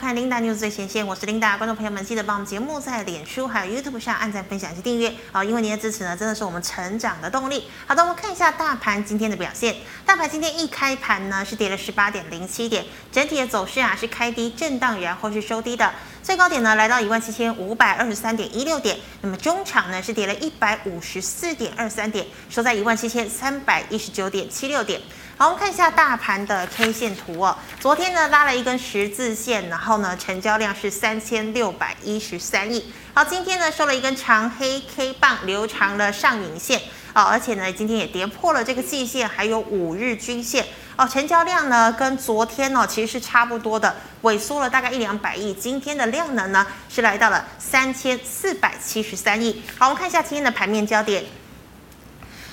看 Linda News 最前线，我是 Linda，观众朋友们记得帮我们节目在脸书还有 YouTube 上按赞、分享及订阅。啊，因为您的支持呢，真的是我们成长的动力。好的，我们看一下大盘今天的表现，大盘今天一开盘呢是跌了十八点零七点，整体的走势啊是开低震荡，然后是收低的，最高点呢来到一万七千五百二十三点一六点，那么中场呢是跌了一百五十四点二三点，收在一万七千三百一十九点七六点。好，我们看一下大盘的 K 线图哦。昨天呢拉了一根十字线，然后呢成交量是三千六百一十三亿。好，今天呢收了一根长黑 K 棒，留长了上影线哦，而且呢今天也跌破了这个季线，还有五日均线哦。成交量呢跟昨天呢其实是差不多的，萎缩了大概一两百亿。今天的量能呢是来到了三千四百七十三亿。好，我们看一下今天的盘面焦点。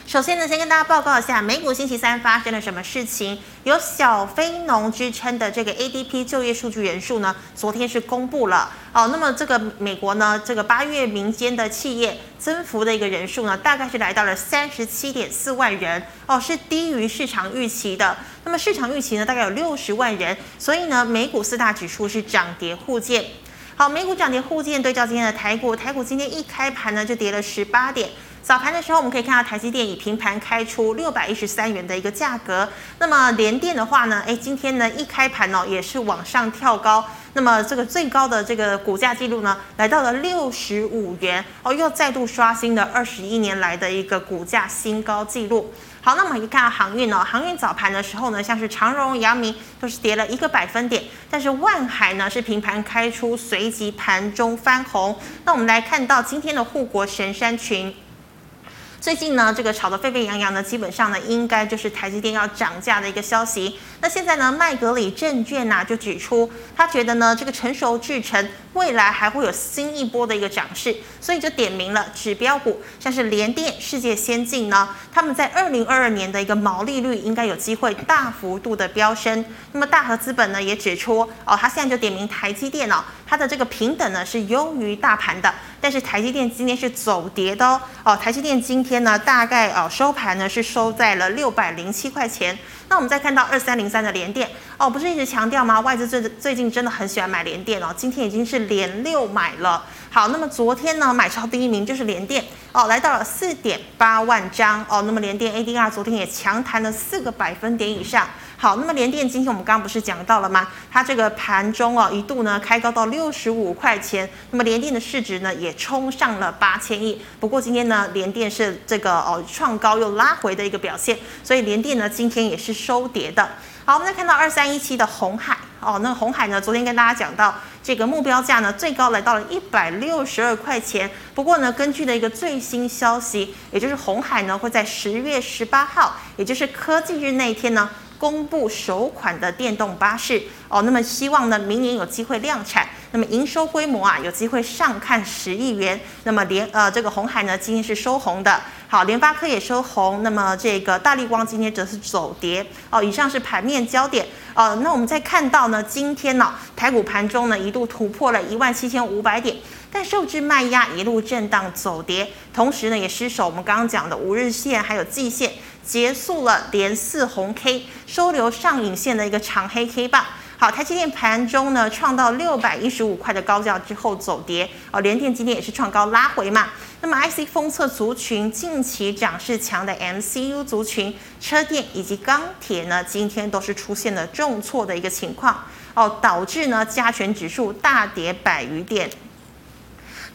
首先呢，先跟大家报告一下，美股星期三发生了什么事情。有小非农之称的这个 ADP 就业数据人数呢，昨天是公布了哦。那么这个美国呢，这个八月民间的企业增幅的一个人数呢，大概是来到了三十七点四万人哦，是低于市场预期的。那么市场预期呢，大概有六十万人，所以呢，美股四大指数是涨跌互见。好，美股涨跌互见，对照今天的台股，台股今天一开盘呢，就跌了十八点。早盘的时候，我们可以看到台积电以平盘开出六百一十三元的一个价格。那么联电的话呢，诶，今天呢一开盘呢也是往上跳高。那么这个最高的这个股价记录呢，来到了六十五元哦，又再度刷新了二十一年来的一个股价新高记录。好，那么我们可以看到航运哦，航运早盘的时候呢，像是长荣、阳明都是跌了一个百分点，但是万海呢是平盘开出，随即盘中翻红。那我们来看到今天的护国神山群。最近呢，这个炒得沸沸扬扬呢，基本上呢，应该就是台积电要涨价的一个消息。那现在呢，麦格理证券呐就指出，他觉得呢，这个成熟制程未来还会有新一波的一个涨势，所以就点名了指标股，像是联电、世界先进呢，他们在二零二二年的一个毛利率应该有机会大幅度的飙升。那么大和资本呢也指出，哦，他现在就点名台积电哦，它的这个平等呢是优于大盘的。但是台积电今天是走跌的哦，哦，台积电今天呢大概哦收盘呢是收在了六百零七块钱。那我们再看到二三零三的联电哦，不是一直强调吗？外资最最近真的很喜欢买联电哦，今天已经是连六买了。好，那么昨天呢买超第一名就是联电哦，来到了四点八万张哦，那么联电 ADR 昨天也强弹了四个百分点以上。好，那么联电今天我们刚刚不是讲到了吗？它这个盘中哦一度呢开高到六十五块钱，那么联电的市值呢也冲上了八千亿。不过今天呢联电是这个哦创高又拉回的一个表现，所以联电呢今天也是收跌的。好，我们再看到二三一七的红海哦，那红海呢昨天跟大家讲到这个目标价呢最高来到了一百六十二块钱。不过呢根据的一个最新消息，也就是红海呢会在十月十八号，也就是科技日那一天呢。公布首款的电动巴士哦，那么希望呢明年有机会量产，那么营收规模啊有机会上看十亿元。那么联呃这个红海呢今天是收红的，好，联发科也收红，那么这个大立光今天则是走跌哦。以上是盘面焦点哦。那我们再看到呢今天呢、哦、台股盘中呢一度突破了一万七千五百点，但受制卖压一路震荡走跌，同时呢也失守我们刚刚讲的五日线还有季线。结束了连四红 K，收留上影线的一个长黑 K 棒。好，台积电盘中呢创到六百一十五块的高价之后走跌。哦，联电今天也是创高拉回嘛。那么 IC 封测族群近期涨势强的 MCU 族群、车电以及钢铁呢，今天都是出现了重挫的一个情况。哦，导致呢加权指数大跌百余点。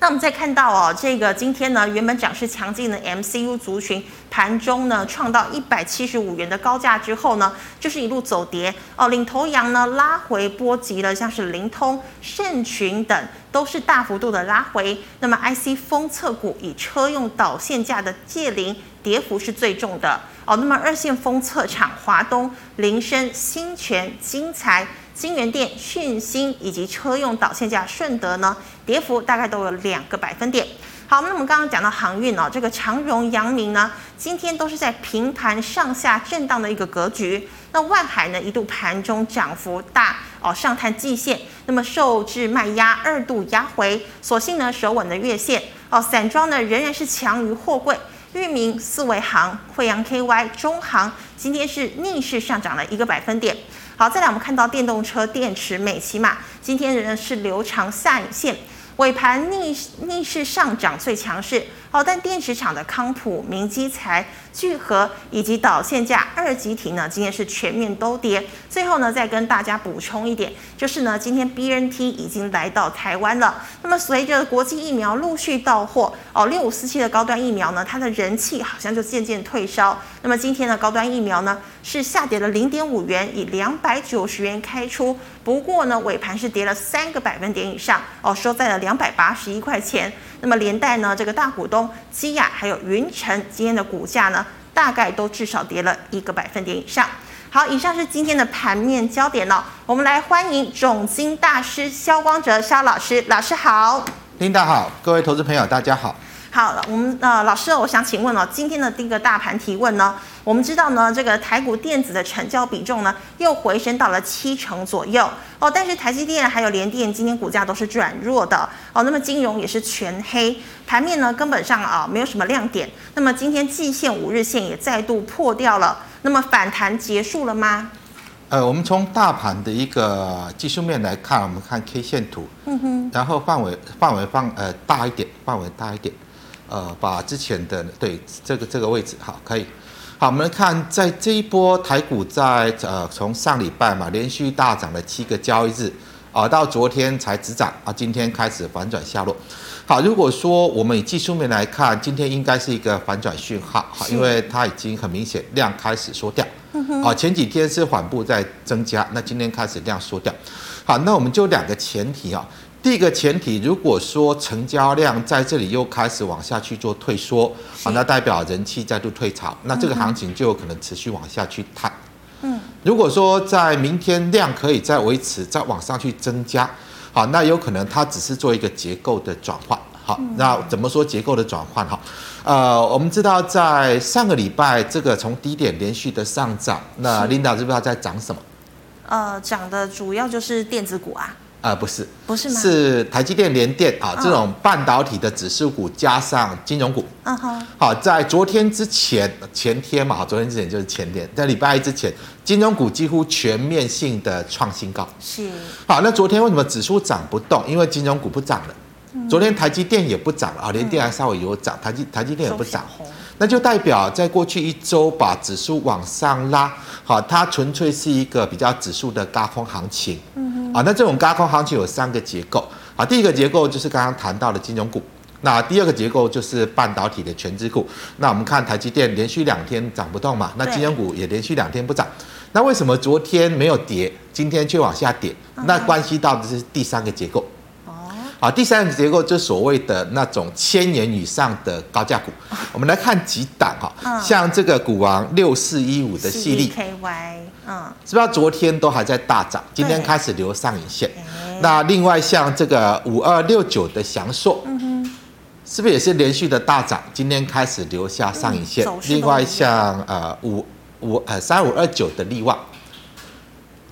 那我们再看到哦，这个今天呢，原本涨势强劲的 MCU 族群盘中呢，创到一百七十五元的高价之后呢，就是一路走跌哦。领头羊呢拉回波及了，像是灵通、盛群等都是大幅度的拉回。那么 IC 封测股以车用导线架的界凌跌幅是最重的哦。那么二线封测厂华东、菱生、新全、精材。京元电、讯芯以及车用导线架顺德呢，跌幅大概都有两个百分点。好，那我们刚刚讲到航运哦，这个长荣、阳明呢，今天都是在平盘上下震荡的一个格局。那万海呢，一度盘中涨幅大哦，上探季线，那么受制卖压二度压回，所幸呢守稳的月线哦。散装呢仍然是强于货柜，裕民、四维航、慧洋 KY、中航今天是逆势上涨了一个百分点。好，再来我们看到电动车电池美骑马，今天仍然是留长下影线。尾盘逆逆势上涨最强势，好，但电池厂的康普、明基材、聚合以及导线架二极体呢，今天是全面都跌。最后呢，再跟大家补充一点，就是呢，今天 BNT 已经来到台湾了。那么随着国际疫苗陆续到货，哦，六五四七的高端疫苗呢，它的人气好像就渐渐退烧。那么今天的高端疫苗呢，是下跌了零点五元，以两百九十元开出。不过呢，尾盘是跌了三个百分点以上，哦，收在了两百八十一块钱。那么连带呢，这个大股东基亚还有云城今天的股价呢，大概都至少跌了一个百分点以上。好，以上是今天的盘面焦点了。我们来欢迎总经大师肖光哲肖老师，老师好。领导好，各位投资朋友大家好。好，我们呃老师，我想请问哦，今天的第一个大盘提问呢？我们知道呢，这个台股电子的成交比重呢，又回升到了七成左右哦。但是台积电还有联电今天股价都是转弱的哦。那么金融也是全黑，盘面呢根本上啊没有什么亮点。那么今天季线、五日线也再度破掉了。那么反弹结束了吗？呃，我们从大盘的一个技术面来看，我们看 K 线图，嗯哼，然后范围范围放呃大一点，范围大一点，呃，把之前的对这个这个位置好可以。好，我们来看，在这一波台股在呃从上礼拜嘛连续大涨了七个交易日啊，到昨天才止涨啊，今天开始反转下落。好，如果说我们以技术面来看，今天应该是一个反转讯号，好，因为它已经很明显量开始缩掉。啊，前几天是缓步在增加，那今天开始量缩掉。好，那我们就两个前提啊。第一个前提，如果说成交量在这里又开始往下去做退缩，啊，那代表人气再度退潮，那这个行情就有可能持续往下去探。嗯，如果说在明天量可以再维持，再往上去增加，好，那有可能它只是做一个结构的转换。好，那怎么说结构的转换？哈，呃，我们知道在上个礼拜这个从低点连续的上涨，那领导知不知道在涨什么？呃，涨的主要就是电子股啊。呃，不是，不是吗？是台积电、联电啊，这种半导体的指数股加上金融股。嗯哼。好，在昨天之前、前天嘛，昨天之前就是前天，在礼拜一之前，金融股几乎全面性的创新高。是。好，那昨天为什么指数涨不动？因为金融股不涨了。昨天台积电也不涨了啊，联电还稍微有涨，台积台积电也不涨。那就代表在过去一周把指数往上拉，好，它纯粹是一个比较指数的高空行情。嗯啊，那这种高空行情有三个结构啊，第一个结构就是刚刚谈到的金融股，那第二个结构就是半导体的全资股。那我们看台积电连续两天涨不动嘛，那金融股也连续两天不涨，那为什么昨天没有跌，今天却往下跌？那关系到的是第三个结构。好，第三个结构就是所谓的那种千元以上的高价股，我们来看几档哈，像这个股王六四一五的系列，KY，嗯，是不是昨天都还在大涨，今天开始留上影线？那另外像这个五二六九的祥硕，嗯哼，是不是也是连续的大涨，今天开始留下上影线？另外像呃五五呃三五二九的力旺。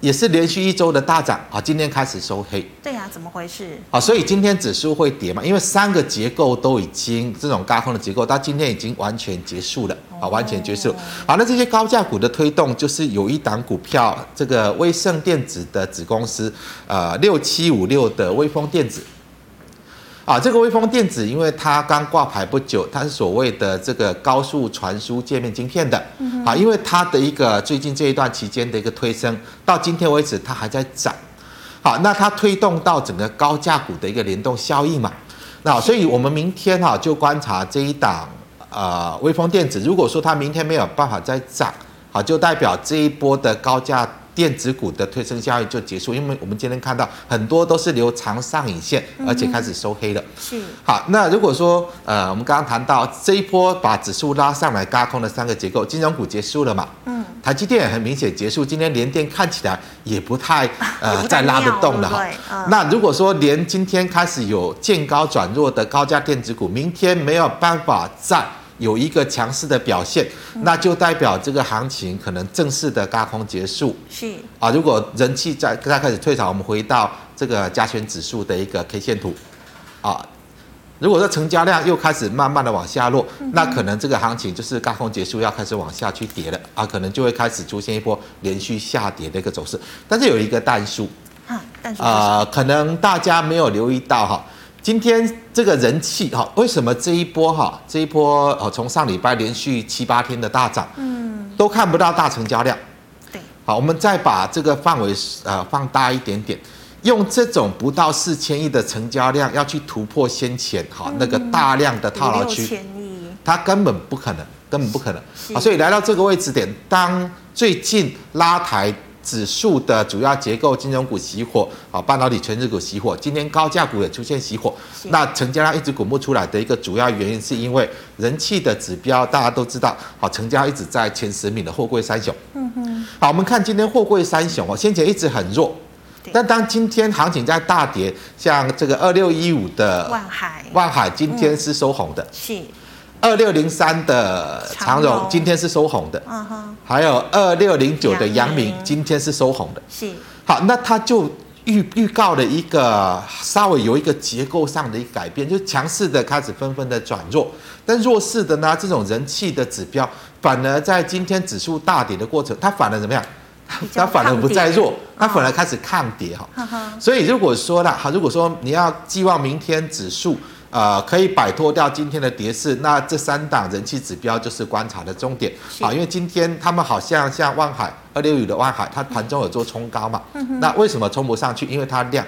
也是连续一周的大涨啊，今天开始收黑。对呀、啊，怎么回事？啊，所以今天指数会跌嘛？因为三个结构都已经这种高空的结构，到今天已经完全结束了啊，完全结束。好，那这些高价股的推动，就是有一档股票，这个威盛电子的子公司，呃，六七五六的威风电子。啊，这个微风电子，因为它刚挂牌不久，它是所谓的这个高速传输界面晶片的。啊，因为它的一个最近这一段期间的一个推升，到今天为止它还在涨。好，那它推动到整个高价股的一个联动效应嘛。那所以我们明天哈就观察这一档呃微风电子，如果说它明天没有办法再涨，好，就代表这一波的高价。电子股的推升效应就结束，因为我们今天看到很多都是留长上影线，而且开始收黑了。是好，那如果说呃，我们刚刚谈到这一波把指数拉上来轧空的三个结构，金融股结束了嘛？嗯，台积电也很明显结束，今天联电看起来也不太呃 再拉得动了哈。那如果说连今天开始有见高转弱的高价电子股，明天没有办法再。有一个强势的表现，那就代表这个行情可能正式的高空结束。是。啊，如果人气在在开始退潮，我们回到这个加权指数的一个 K 线图，啊，如果说成交量又开始慢慢的往下落，嗯、那可能这个行情就是高空结束，要开始往下去跌了。啊，可能就会开始出现一波连续下跌的一个走势。但是有一个但数，啊，但是呃，可能大家没有留意到哈，今天这个人气哈，为什么这一波哈，这一波呃，从上礼拜连续七八天的大涨，嗯，都看不到大成交量。对，好，我们再把这个范围呃放大一点点。用这种不到四千亿的成交量要去突破先前哈那个大量的套牢区，它根本不可能，根本不可能啊！所以来到这个位置点，当最近拉抬指数的主要结构金融股熄火啊，半导体权值股熄火，今天高价股也出现熄火，那成交量一直滚不出来的一个主要原因，是因为人气的指标大家都知道，好，成交一直在前十名的货柜三雄。嗯哼，好，我们看今天货柜三雄哦，先前一直很弱。但当今天行情在大跌，像这个二六一五的万海，万海今天是收红的，是二六零三的长荣今天是收红的，嗯哼，还有二六零九的阳明。今天是收红的，是。好，那它就预预告了一个稍微有一个结构上的一个改变，就强势的开始纷纷的转弱，但弱势的呢，这种人气的指标反而在今天指数大跌的过程，它反而怎么样？它反而不再弱，它反而开始抗跌哈。所以如果说了哈，如果说你要寄望明天指数呃可以摆脱掉今天的跌势，那这三档人气指标就是观察的重点啊。因为今天他们好像像万海二六五的万海，它盘中有做冲高嘛，那为什么冲不上去？因为它量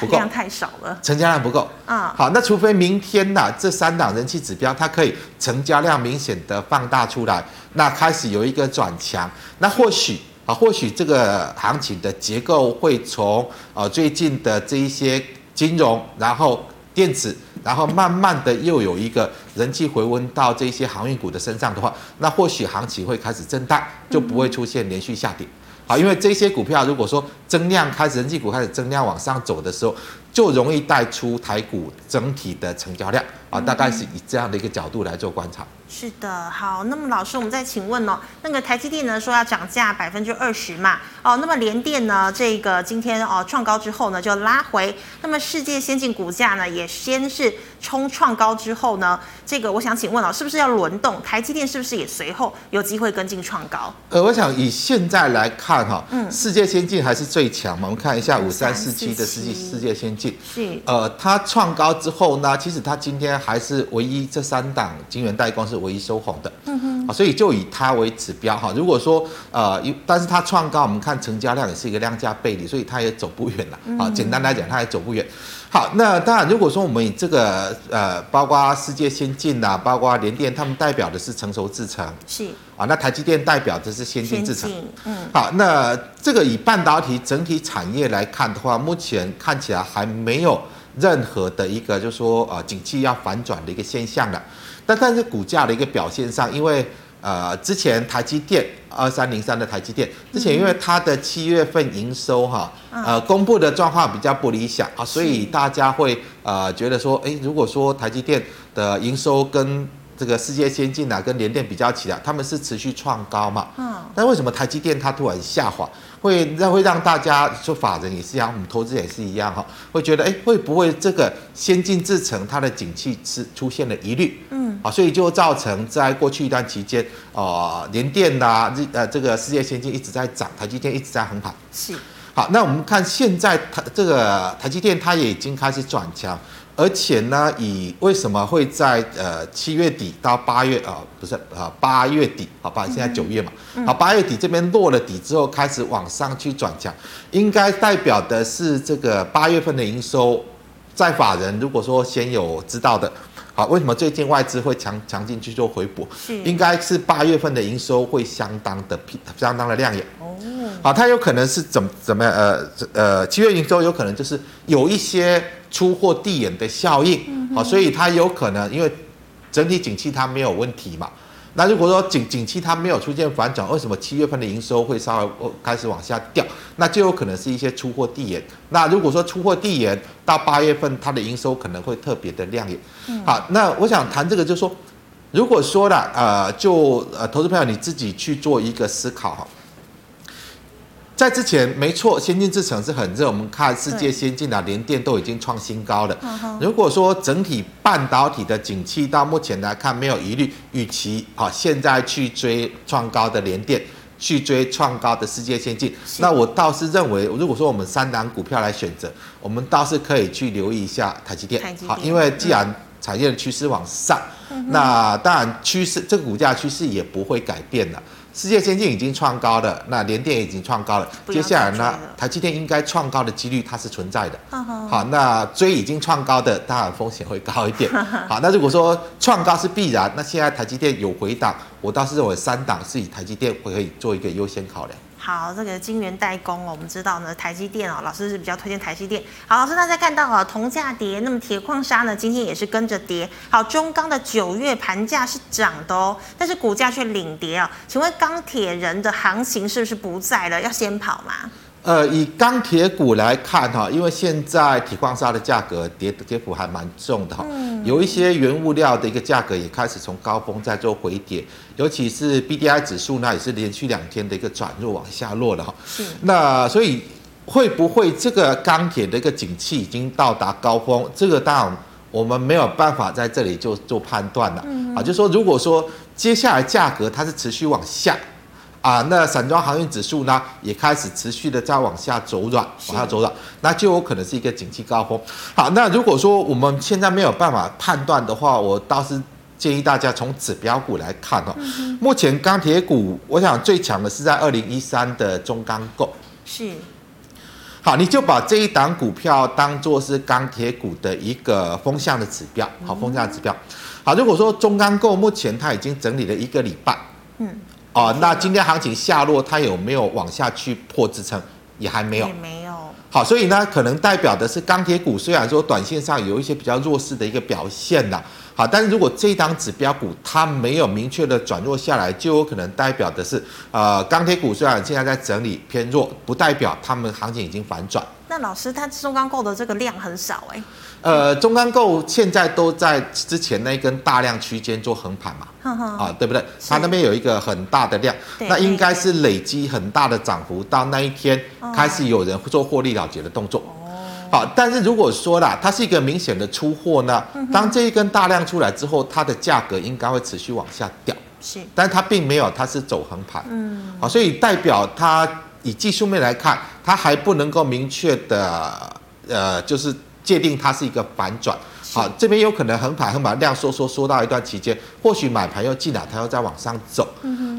不够，量太少了，成交量不够啊。好，那除非明天呐这三档人气指标它可以成交量明显的放大出来，那开始有一个转强，那或许。啊，或许这个行情的结构会从呃最近的这一些金融，然后电子，然后慢慢的又有一个人气回温到这些航运股的身上的话，那或许行情会开始震荡，就不会出现连续下跌。好，因为这些股票如果说增量开始，人气股开始增量往上走的时候，就容易带出台股整体的成交量啊，大概是以这样的一个角度来做观察。是的，好，那么老师，我们再请问哦，那个台积电呢说要涨价百分之二十嘛，哦，那么联电呢这个今天哦创高之后呢就拉回，那么世界先进股价呢也先是冲创高之后呢，这个我想请问哦，是不是要轮动？台积电是不是也随后有机会跟进创高？呃，我想以现在来看哈，嗯，世界先进还是最强嘛，我们看一下五三四七的世纪世界先进，是，呃，它创高之后呢，其实它今天还是唯一这三档金圆代工是唯一收红的，嗯哼，啊，所以就以它为指标哈。如果说呃，但是它创高，我们看成交量也是一个量价背离，所以它也走不远了。啊，简单来讲，它也走不远。好，那当然，如果说我们以这个呃，包括世界先进呐，包括联电，他们代表的是成熟制程，是。啊，那台积电代表的是先进制程，嗯，好，那这个以半导体整体产业来看的话，目前看起来还没有任何的一个，就是说呃，景气要反转的一个现象的。但但是股价的一个表现上，因为呃之前台积电二三零三的台积电之前因为它的七月份营收哈呃公布的状况比较不理想啊，所以大家会呃觉得说，诶，如果说台积电的营收跟这个世界先进啊跟联电比较起来，他们是持续创高嘛，嗯，但为什么台积电它突然下滑？会让会让大家说法人也是一样，我们投资也是一样哈，会觉得哎，会不会这个先进制程它的景气是出现了疑虑？嗯，啊，所以就造成在过去一段期间，呃，联电呐，呃，这个世界先进一直在涨，台积电一直在横盘。是，好，那我们看现在台这个台积电它也已经开始转强。而且呢，以为什么会在呃七月底到八月啊、呃，不是啊八月底，好吧，现在九月嘛，好八月底这边落了底之后，开始往上去转强，应该代表的是这个八月份的营收，在法人如果说先有知道的，好，为什么最近外资会强强进去做回补？是，应该是八月份的营收会相当的相当的亮眼。哦，好，它有可能是怎么怎么样？呃呃，七月营收有可能就是有一些。出货递延的效应，好，所以它有可能因为整体景气它没有问题嘛。那如果说景景气它没有出现反转，为什么七月份的营收会稍微开始往下掉？那就有可能是一些出货递延。那如果说出货递延到八月份，它的营收可能会特别的亮眼。好，那我想谈这个，就是说，如果说了，呃，就呃，投资朋友你自己去做一个思考哈。在之前，没错，先进制程是很热。我们看世界先进的联电都已经创新高了。如果说整体半导体的景气到目前来看没有疑虑，与其啊现在去追创高的联电，去追创高的世界先进，那我倒是认为，如果说我们三档股票来选择，我们倒是可以去留意一下台积电。好，因为既然产业的趋势往上，那当然趋势这个股价趋势也不会改变了。世界先进已经创高了，那联电已经创高了，接下来呢，台积电应该创高的几率它是存在的。好，那追已经创高的，当然风险会高一点。好，那如果说创高是必然，那现在台积电有回档，我倒是认为三档是以台积电会可以做一个优先考量。好，这个晶圆代工，我们知道呢，台积电哦，老师是比较推荐台积电。好，老师大家看到啊，铜价跌，那么铁矿砂呢，今天也是跟着跌。好，中钢的九月盘价是涨的哦，但是股价却领跌啊。请问钢铁人的行情是不是不在了，要先跑吗？呃，以钢铁股来看哈，因为现在铁矿砂的价格跌跌幅还蛮重的哈，有一些原物料的一个价格也开始从高峰在做回跌，尤其是 BDI 指数呢也是连续两天的一个转弱往下落了哈。是。那所以会不会这个钢铁的一个景气已经到达高峰？这个当然我们没有办法在这里就做判断了啊，就是说如果说接下来价格它是持续往下。啊，那散装航运指数呢，也开始持续的在往下走软，往下走软，那就有可能是一个景气高峰。好，那如果说我们现在没有办法判断的话，我倒是建议大家从指标股来看哦。嗯、目前钢铁股，我想最强的是在二零一三的中钢构。是。好，你就把这一档股票当做是钢铁股的一个风向的指标。好，风向的指标。好，如果说中钢构目前它已经整理了一个礼拜。嗯。哦，那今天行情下落，它有没有往下去破支撑？也还没有，也没有。好，所以呢，可能代表的是钢铁股虽然说短线上有一些比较弱势的一个表现啦，好，但是如果这一档指标股它没有明确的转弱下来，就有可能代表的是，呃，钢铁股虽然现在在整理偏弱，不代表他们行情已经反转。那老师，它中钢构的这个量很少哎、欸。呃，中钢构现在都在之前那一根大量区间做横盘嘛，呵呵啊，对不对？它那边有一个很大的量，那应该是累积很大的涨幅，到那一天开始有人做获利了结的动作。哦，好，但是如果说啦，它是一个明显的出货呢，当这一根大量出来之后，它的价格应该会持续往下掉。是，但是它并没有，它是走横盘。嗯，好，所以代表它以技术面来看，它还不能够明确的，呃，就是。界定它是一个反转，好，这边有可能横盘横盘量缩缩缩到一段期间，或许买盘又进来，它又再往上走。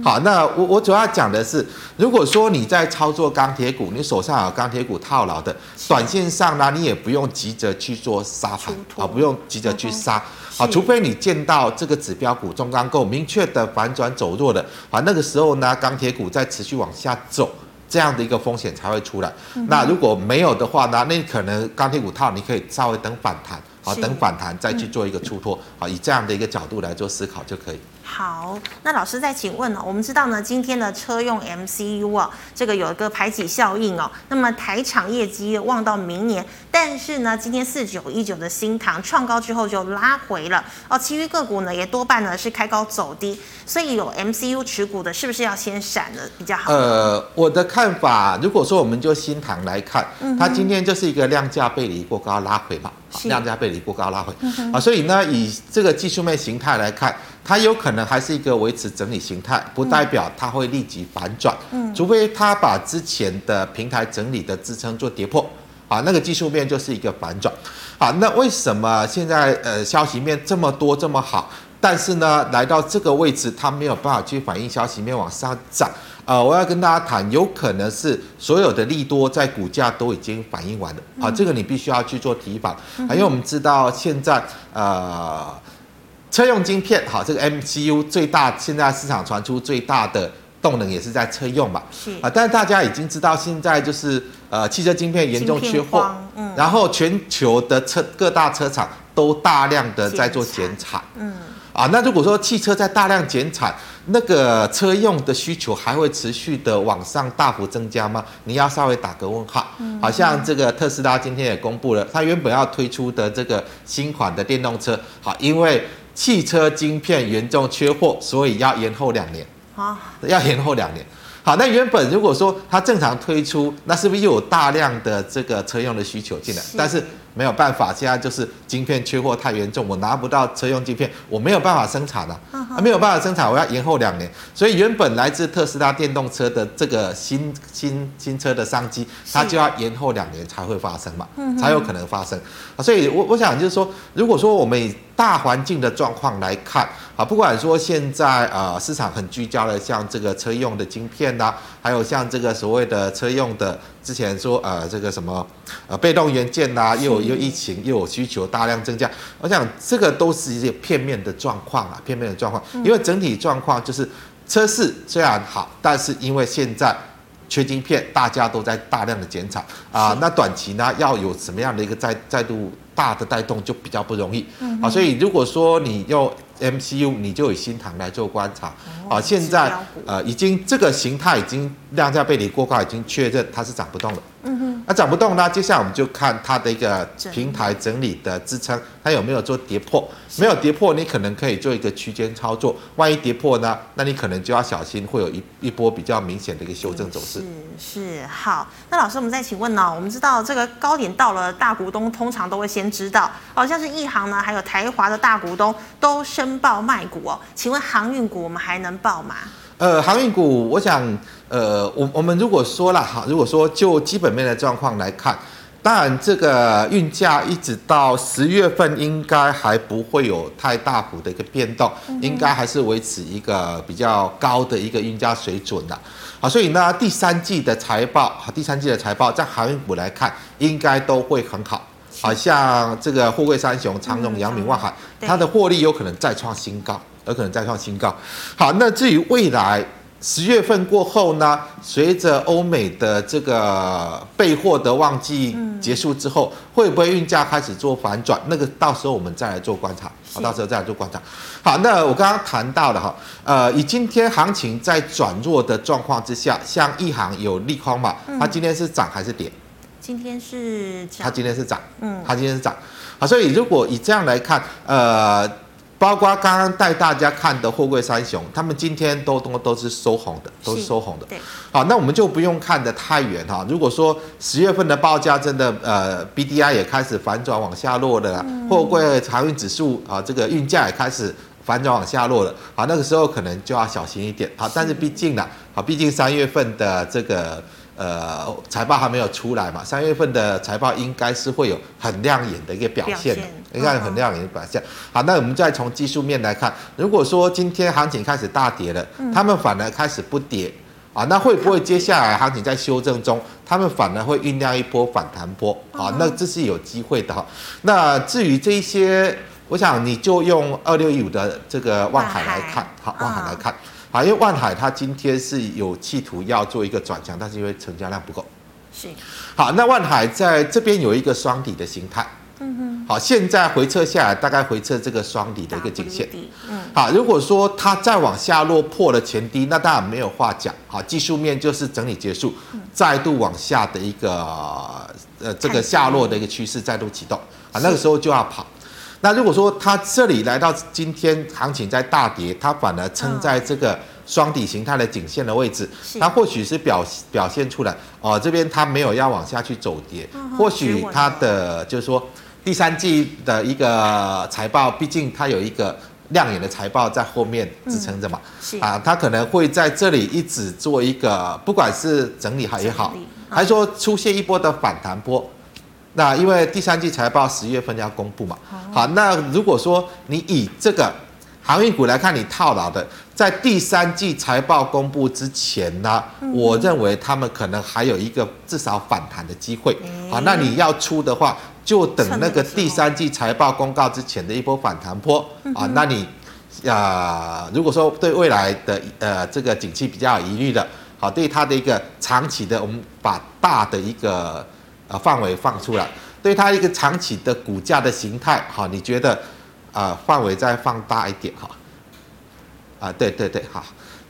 好，那我我主要讲的是，如果说你在操作钢铁股，你手上有钢铁股套牢的，短线上呢，你也不用急着去做杀盘，啊，不用急着去杀，好，除非你见到这个指标股中钢构明确的反转走弱的，啊，那个时候呢，钢铁股在持续往下走。这样的一个风险才会出来。那如果没有的话呢？那可能钢铁股套，你可以稍微等反弹，好，等反弹再去做一个出脱，好，以这样的一个角度来做思考就可以。好，那老师再请问哦，我们知道呢，今天的车用 MCU 啊，这个有一个排挤效应哦。那么台厂业绩望到明年，但是呢，今天四九一九的新唐创高之后就拉回了哦。其余个股呢，也多半呢是开高走低，所以有 MCU 持股的，是不是要先闪了比较好？呃，我的看法，如果说我们就新塘来看，它今天就是一个量价背离过高拉回嘛，量价背离过高拉回。啊，所以呢，以这个技术面形态来看。它有可能还是一个维持整理形态，不代表它会立即反转，嗯，除非它把之前的平台整理的支撑做跌破，啊，那个技术面就是一个反转，好，那为什么现在呃消息面这么多这么好，但是呢来到这个位置它没有办法去反映消息面往上涨，呃，我要跟大家谈，有可能是所有的利多在股价都已经反映完了，啊，这个你必须要去做提防，啊，因为我们知道现在呃。车用晶片，好，这个 MCU 最大，现在市场传出最大的动能也是在车用嘛，是。啊，但是大家已经知道，现在就是呃汽车晶片严重缺货，嗯，然后全球的车各大车厂都大量的在做减产，嗯，啊，那如果说汽车在大量减产，那个车用的需求还会持续的往上大幅增加吗？你要稍微打个问号，嗯，好像这个特斯拉今天也公布了，它原本要推出的这个新款的电动车，好，因为汽车晶片严重缺货，所以要延后两年。啊，要延后两年。好，那原本如果说它正常推出，那是不是又有大量的这个车用的需求进来？是但是没有办法，现在就是晶片缺货太严重，我拿不到车用晶片，我没有办法生产了，啊，啊没有办法生产，我要延后两年。所以原本来自特斯拉电动车的这个新新新车的商机，它就要延后两年才会发生嘛，是才有可能发生。啊，所以我我想就是说，如果说我们以大环境的状况来看。啊，不管说现在呃市场很聚焦的，像这个车用的晶片呐、啊，还有像这个所谓的车用的，之前说呃这个什么呃被动元件呐、啊，又有又疫情又有需求大量增加，我想这个都是一些片面的状况啊，片面的状况，因为整体状况就是车市虽然好，但是因为现在缺晶片，大家都在大量的减产。啊，那短期呢要有什么样的一个再再度大的带动就比较不容易，嗯啊，所以如果说你用 MCU 你就以新塘来做观察，啊，现在呃已经这个形态已经量价背离过高，已经确认它是涨不动了。嗯哼，那涨不动呢？接下来我们就看它的一个平台整理的支撑，它有没有做跌破？没有跌破，你可能可以做一个区间操作。万一跌破呢？那你可能就要小心，会有一一波比较明显的一个修正走势。是是好，那老师我们再请问呢？我们知道这个高点到了，大股东通常都会先知道，好像是一航呢，还有台华的大股东都申报卖股哦。请问航运股我们还能报吗？呃，航运股，我想，呃，我我们如果说了哈，如果说就基本面的状况来看，当然这个运价一直到十月份应该还不会有太大幅的一个变动，应该还是维持一个比较高的一个运价水准的。好，所以呢，第三季的财报，好，第三季的财报在航运股来看，应该都会很好。好像这个货柜三雄长荣、阳明、万海，它的获利有可能再创新高。有可能再创新高。好，那至于未来十月份过后呢？随着欧美的这个备货的旺季结束之后，会不会运价开始做反转？那个到时候我们再来做观察。好，到时候再来做观察。好，那我刚刚谈到的哈，呃，以今天行情在转弱的状况之下，像一行有利空嘛？它今天是涨还是跌？今天是涨。它今天是涨。嗯，它今天是涨。好，所以如果以这样来看，呃。包括刚刚带大家看的货柜三雄，他们今天都都都是收红的，都是收红的。对，好，那我们就不用看得太远哈。如果说十月份的报价真的呃，BDI 也开始反转往下落了，货柜航运指数啊，这个运价也开始反转往下落了，好，那个时候可能就要小心一点。好，但是毕竟呢，好，毕竟三月份的这个。呃，财报还没有出来嘛？三月份的财报应该是会有很亮眼的一个表现的，应该有很亮眼的表现。好，那我们再从技术面来看，如果说今天行情开始大跌了，他们反而开始不跌啊，那会不会接下来行情在修正中，他们反而会酝酿一波反弹波啊？那这是有机会的哈。那至于这一些，我想你就用二六一五的这个望海来看，好，望海来看。啊，因为万海它今天是有企图要做一个转强，但是因为成交量不够。是。好，那万海在这边有一个双底的形态。嗯哼。好，现在回撤下来，大概回撤这个双底的一个颈线。嗯。好，如果说它再往下落破了前低，那当然没有话讲。好，技术面就是整理结束，再度往下的一个呃这个下落的一个趋势再度启动。啊，那个时候就要跑。那如果说它这里来到今天行情在大跌，它反而撑在这个双底形态的颈线的位置，它或许是表表现出来哦，这边它没有要往下去走跌，或许它的就是说第三季的一个财报，毕竟它有一个亮眼的财报在后面支撑着嘛，啊，它可能会在这里一直做一个，不管是整理好也好，还是说出现一波的反弹波。那因为第三季财报十月份要公布嘛，好，那如果说你以这个航运股来看，你套牢的，在第三季财报公布之前呢，我认为他们可能还有一个至少反弹的机会。好，那你要出的话，就等那个第三季财报公告之前的一波反弹波啊。那你啊，如果说对未来的呃这个景气比较有疑虑的，好，对它的一个长期的，我们把大的一个。啊，范围放出来，对它一个长期的股价的形态，哈，你觉得啊，范围再放大一点，哈，啊，对对对，哈，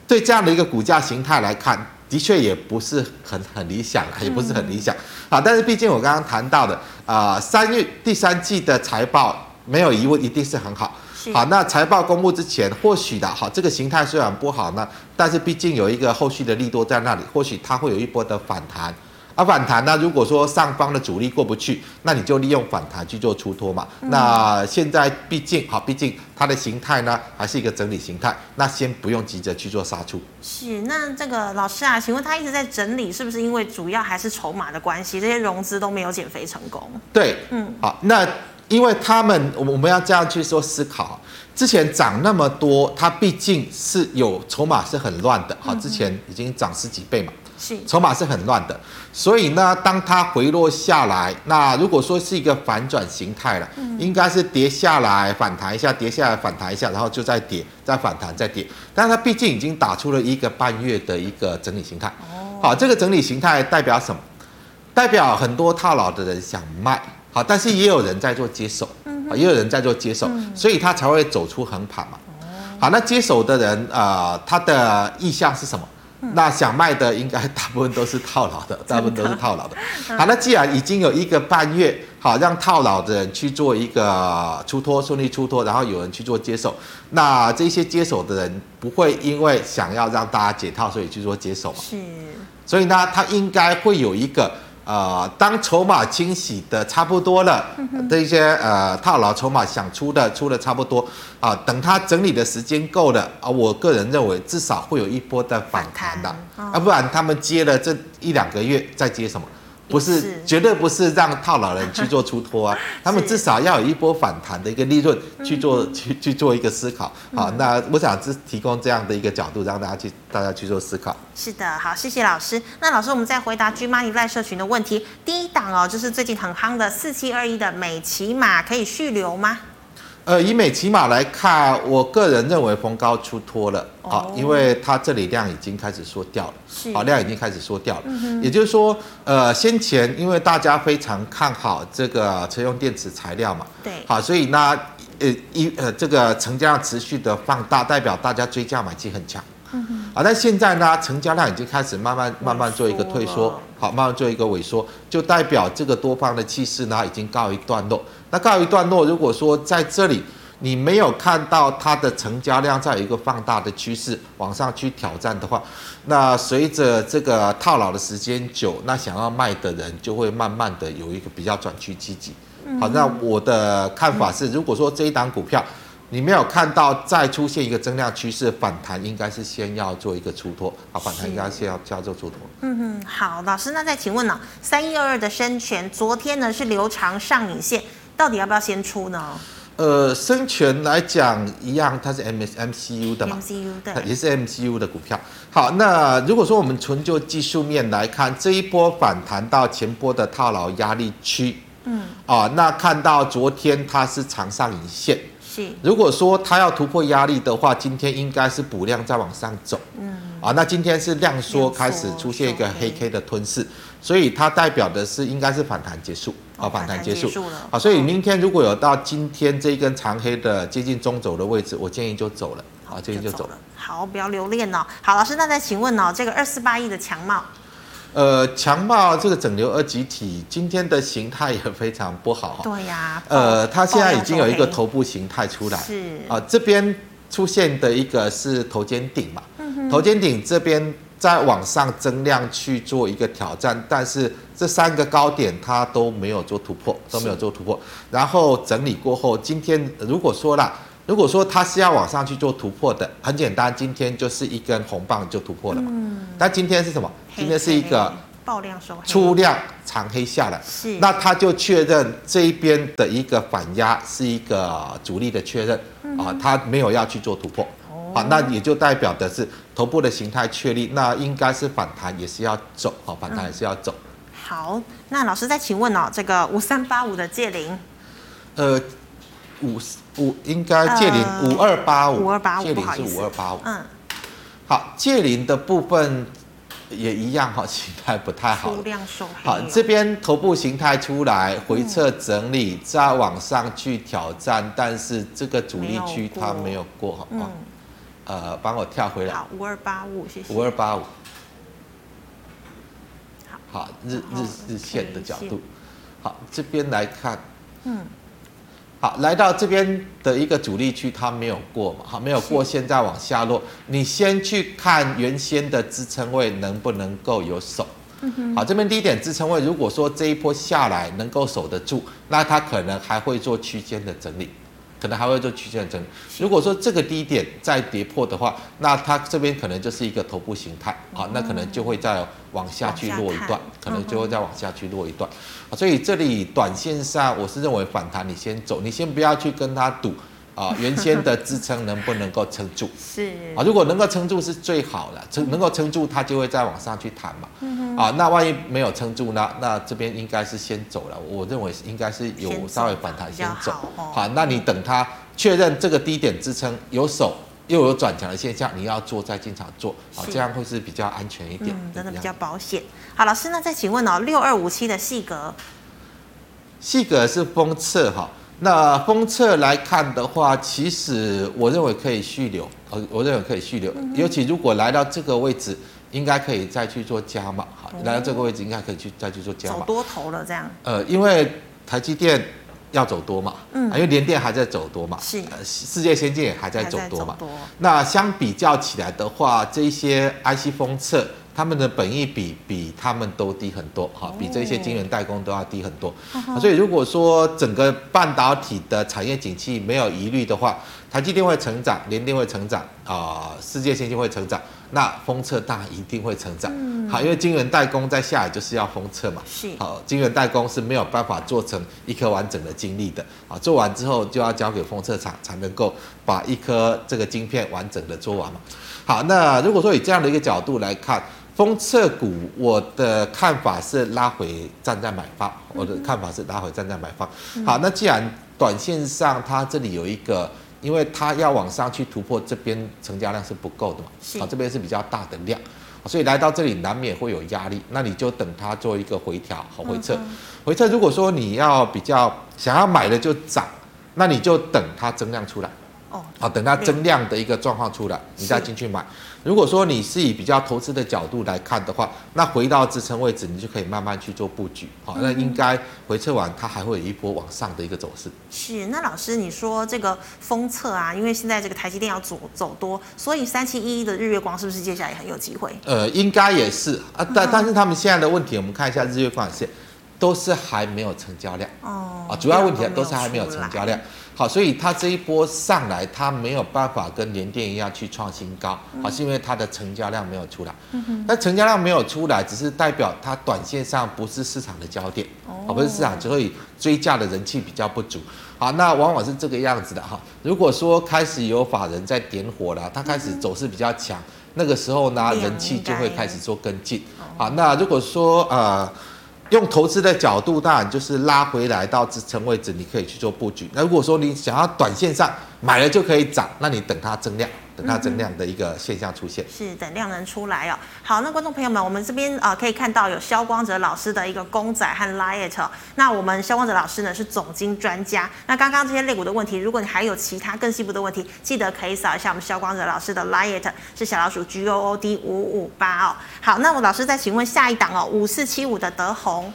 对这样的一个股价形态来看，的确也不是很很理想，也不是很理想，啊，但是毕竟我刚刚谈到的，啊，三月第三季的财报没有疑问一定是很好，好，那财报公布之前，或许的，好，这个形态虽然不好呢，但是毕竟有一个后续的利多在那里，或许它会有一波的反弹。而、啊、反弹呢，如果说上方的阻力过不去，那你就利用反弹去做出脱嘛。嗯、那现在毕竟好，毕竟它的形态呢还是一个整理形态，那先不用急着去做杀出。是，那这个老师啊，请问他一直在整理，是不是因为主要还是筹码的关系？这些融资都没有减肥成功？对，嗯，好，那因为他们，我们我们要这样去说思考，之前涨那么多，它毕竟是有筹码是很乱的，好，之前已经涨十几倍嘛。是筹码是很乱的，所以呢，当它回落下来，那如果说是一个反转形态了，嗯、应该是跌下来反弹一下，跌下来反弹一下，然后就再跌，再反弹，再跌。但是它毕竟已经打出了一个半月的一个整理形态。哦，好，这个整理形态代表什么？代表很多套牢的人想卖，好，但是也有人在做接手，嗯，也有人在做接手，嗯、所以它才会走出横盘嘛。哦，好，那接手的人啊、呃，他的意向是什么？那想卖的应该大部分都是套牢的，大部分都是套牢的。好，那既然已经有一个半月，好，让套牢的人去做一个出脱，顺利出脱，然后有人去做接手，那这些接手的人不会因为想要让大家解套，所以去做接手嘛？是。所以呢，他应该会有一个。呃，当筹码清洗的差不多了，这些呃套牢筹码想出的出的差不多啊、呃，等它整理的时间够了啊、呃，我个人认为至少会有一波的反弹的，啊，不然他们接了这一两个月再接什么？不是，是绝对不是让套牢人去做出脱啊，他们至少要有一波反弹的一个利润去做、嗯、去去做一个思考。好，那我想只提供这样的一个角度，让大家去大家去做思考。是的，好，谢谢老师。那老师，我们再回答 GMoney 赖社群的问题。第一档哦，就是最近很夯的四七二一的美骑马，可以续留吗？呃，以美骑马来看，我个人认为逢高出脱了啊，因为它这里量已经开始缩掉了，好，量已经开始缩掉了。也就是说，呃，先前因为大家非常看好这个车用电池材料嘛，对，好，所以呢，呃，一呃，这个成交量持续的放大，代表大家追价买气很强。嗯，啊，但现在呢，成交量已经开始慢慢慢慢做一个退缩，好，慢慢做一个萎缩，就代表这个多方的气势呢已经告一段落。那告一段落，如果说在这里你没有看到它的成交量在有一个放大的趋势往上去挑战的话，那随着这个套牢的时间久，那想要卖的人就会慢慢的有一个比较转趋积极。好，那我的看法是，如果说这一档股票你没有看到再出现一个增量趋势反弹，应该是先要做一个出脱。啊，反弹应该先要先要做出脱。嗯哼，好，老师，那再请问呢？三一二二的生全昨天呢是留长上影线。到底要不要先出呢？呃，生全来讲一样，它是 M S M C U 的嘛，MCU 对，也是 M C U 的股票。好，那如果说我们纯就技术面来看，这一波反弹到前波的套牢压力区，嗯，啊，那看到昨天它是长上影线，是。如果说它要突破压力的话，今天应该是补量再往上走，嗯，啊，那今天是量缩开始出现一个黑 K 的吞噬，所以它代表的是应该是反弹结束。啊，反弹结束了。好，所以明天如果有到今天这一根长黑的接近中轴的位置，我建议就走了。好，建议就走了。好，不要留恋哦。好，老师，那再请问哦，这个二四八一的强茂，呃，强暴这个整流二极体今天的形态也非常不好。对呀。呃，它现在已经有一个头部形态出来。是。啊，这边出现的一个是头肩顶嘛？嗯。头肩顶这边。在往上增量去做一个挑战，但是这三个高点它都没有做突破，都没有做突破。然后整理过后，今天如果说了，如果说它是要往上去做突破的，很简单，今天就是一根红棒就突破了嘛。嗯。但今天是什么？今天是一个爆量收出量长黑下来。是。那它就确认这一边的一个反压是一个主力的确认啊，它没有要去做突破。啊，那也就代表的是头部的形态确立，那应该是反弹也是要走，好，反弹也是要走。嗯、好，那老师再请问哦，这个五三八五的借零，呃，五五应该借零五二八五，五二八五，借零是五二八五，嗯，好，借零的部分也一样哈，形态不太好，好，这边头部形态出来回撤整理，再往上去挑战，但是这个阻力区它没有过，好，嗯。呃，帮我跳回来。好，五二八五，谢谢。五二八五。好，好，日日日线的角度。好，这边来看。嗯。好，来到这边的一个阻力区，它没有过嘛？好，没有过，现在往下落。你先去看原先的支撑位能不能够有守。好，这边低点支撑位，如果说这一波下来能够守得住，那它可能还会做区间的整理。可能还会做区间整理。如果说这个低点再跌破的话，那它这边可能就是一个头部形态，好，那可能就会再往下去落一段，可能就会再往下去落一段。所以这里短线上我是认为反弹，你先走，你先不要去跟它赌。啊，原先的支撑能不能够撑住？是啊，如果能够撑住是最好的，撑能够撑住，它就会再往上去弹嘛。嗯啊，那万一没有撑住呢？那这边应该是先走了。我认为应该是有稍微反弹先走。好，哦、好，那你等它确认这个低点支撑有手又有转强的现象，你要做再进场做，啊，这样会是比较安全一点，嗯、真的比较保险。好，老师，那再请问哦，六二五七的细格，细格是封测哈。那封测来看的话，其实我认为可以续留，呃，我认为可以续留，尤其如果来到这个位置，应该可以再去做加码，好，来到这个位置应该可以去再去做加码。走多头了这样。呃，因为台积电要走多嘛，嗯，因为联电还在走多嘛，是，呃，世界先进也还在走多嘛，多那相比较起来的话，这些 IC 封测。他们的本益比比他们都低很多，哈，比这些晶圆代工都要低很多。所以如果说整个半导体的产业景气没有疑虑的话，台积电会成长，联电会成长，啊，世界先进会成长，那封测大一定会成长。嗯好，因为晶圆代工在下来就是要封测嘛。是。好，晶圆代工是没有办法做成一颗完整的晶粒的，啊，做完之后就要交给封测厂才能够把一颗这个晶片完整的做完嘛。好，那如果说以这样的一个角度来看。封测股，我的看法是拉回站在买方。我的看法是拉回站在买方。好，那既然短线上它这里有一个，因为它要往上去突破这边成交量是不够的嘛，好，这边是比较大的量，所以来到这里难免会有压力。那你就等它做一个回调和回撤。回撤如果说你要比较想要买的就涨，那你就等它增量出来。哦好，等它增量的一个状况出来，你再进去买。如果说你是以比较投资的角度来看的话，那回到支撑位置，你就可以慢慢去做布局。好，那应该回撤完，它还会有一波往上的一个走势。是，那老师你说这个封测啊，因为现在这个台积电要走走多，所以三七一一的日月光是不是接下来也很有机会？呃，应该也是啊，但但是他们现在的问题，我们看一下日月光线，都是还没有成交量。哦，啊，主要问题都是还没有成交量。好，所以它这一波上来，它没有办法跟联电一样去创新高，好，是因为它的成交量没有出来。嗯那成交量没有出来，只是代表它短线上不是市场的焦点，哦，不是市场，所以追价的人气比较不足。好，那往往是这个样子的哈。如果说开始有法人在点火了，它开始走势比较强，那个时候呢，人气就会开始做跟进。好，那如果说呃。用投资的角度，当然就是拉回来到支撑位置，你可以去做布局。那如果说你想要短线上买了就可以涨，那你等它增量。等它增量的一个现象出现，嗯、是等量能出来哦。好，那观众朋友们，我们这边啊、呃、可以看到有肖光哲老师的一个公仔和 Liet 哦。那我们肖光哲老师呢是总经专家。那刚刚这些肋骨的问题，如果你还有其他更细部的问题，记得可以扫一下我们肖光哲老师的 Liet 是小老鼠 G O O D 五五八哦。好，那我老师再请问下一档哦，五四七五的德宏。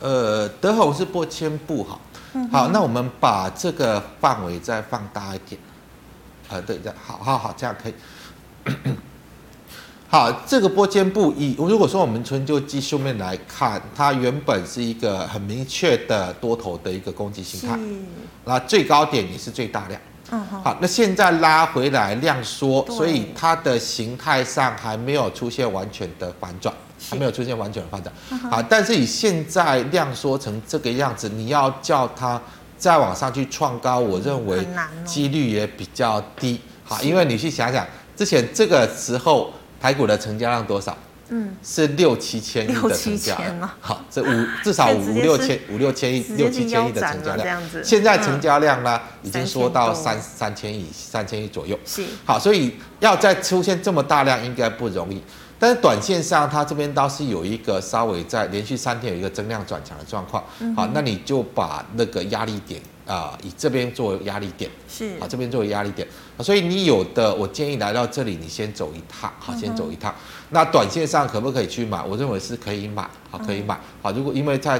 呃，德宏是波千布哈。好，那我们把这个范围再放大一点。呃，对，这样好好好，这样可以。好，这个波间部以如果说我们从就技术面来看，它原本是一个很明确的多头的一个攻击形态，那最高点也是最大量。嗯哼。好，那现在拉回来量缩，所以它的形态上还没有出现完全的反转，还没有出现完全的反转。好，但是以现在量缩成这个样子，你要叫它。再往上去创高，我认为几率也比较低。好，因为你去想想，之前这个时候台股的成交量多少？嗯，是六七千亿的成交量。好，这五至少五 六千五六千亿六七千亿的成交量。现在成交量呢，已经缩到三三千亿三千亿左右。是。好，所以要再出现这么大量，应该不容易。但是短线上，它这边倒是有一个稍微在连续三天有一个增量转强的状况。好，那你就把那个压力点啊、呃，以这边作为压力点。是。啊，这边作为压力点。所以你有的，我建议来到这里，你先走一趟。好，先走一趟。那短线上可不可以去买？我认为是可以买。好，可以买。好，如果因为在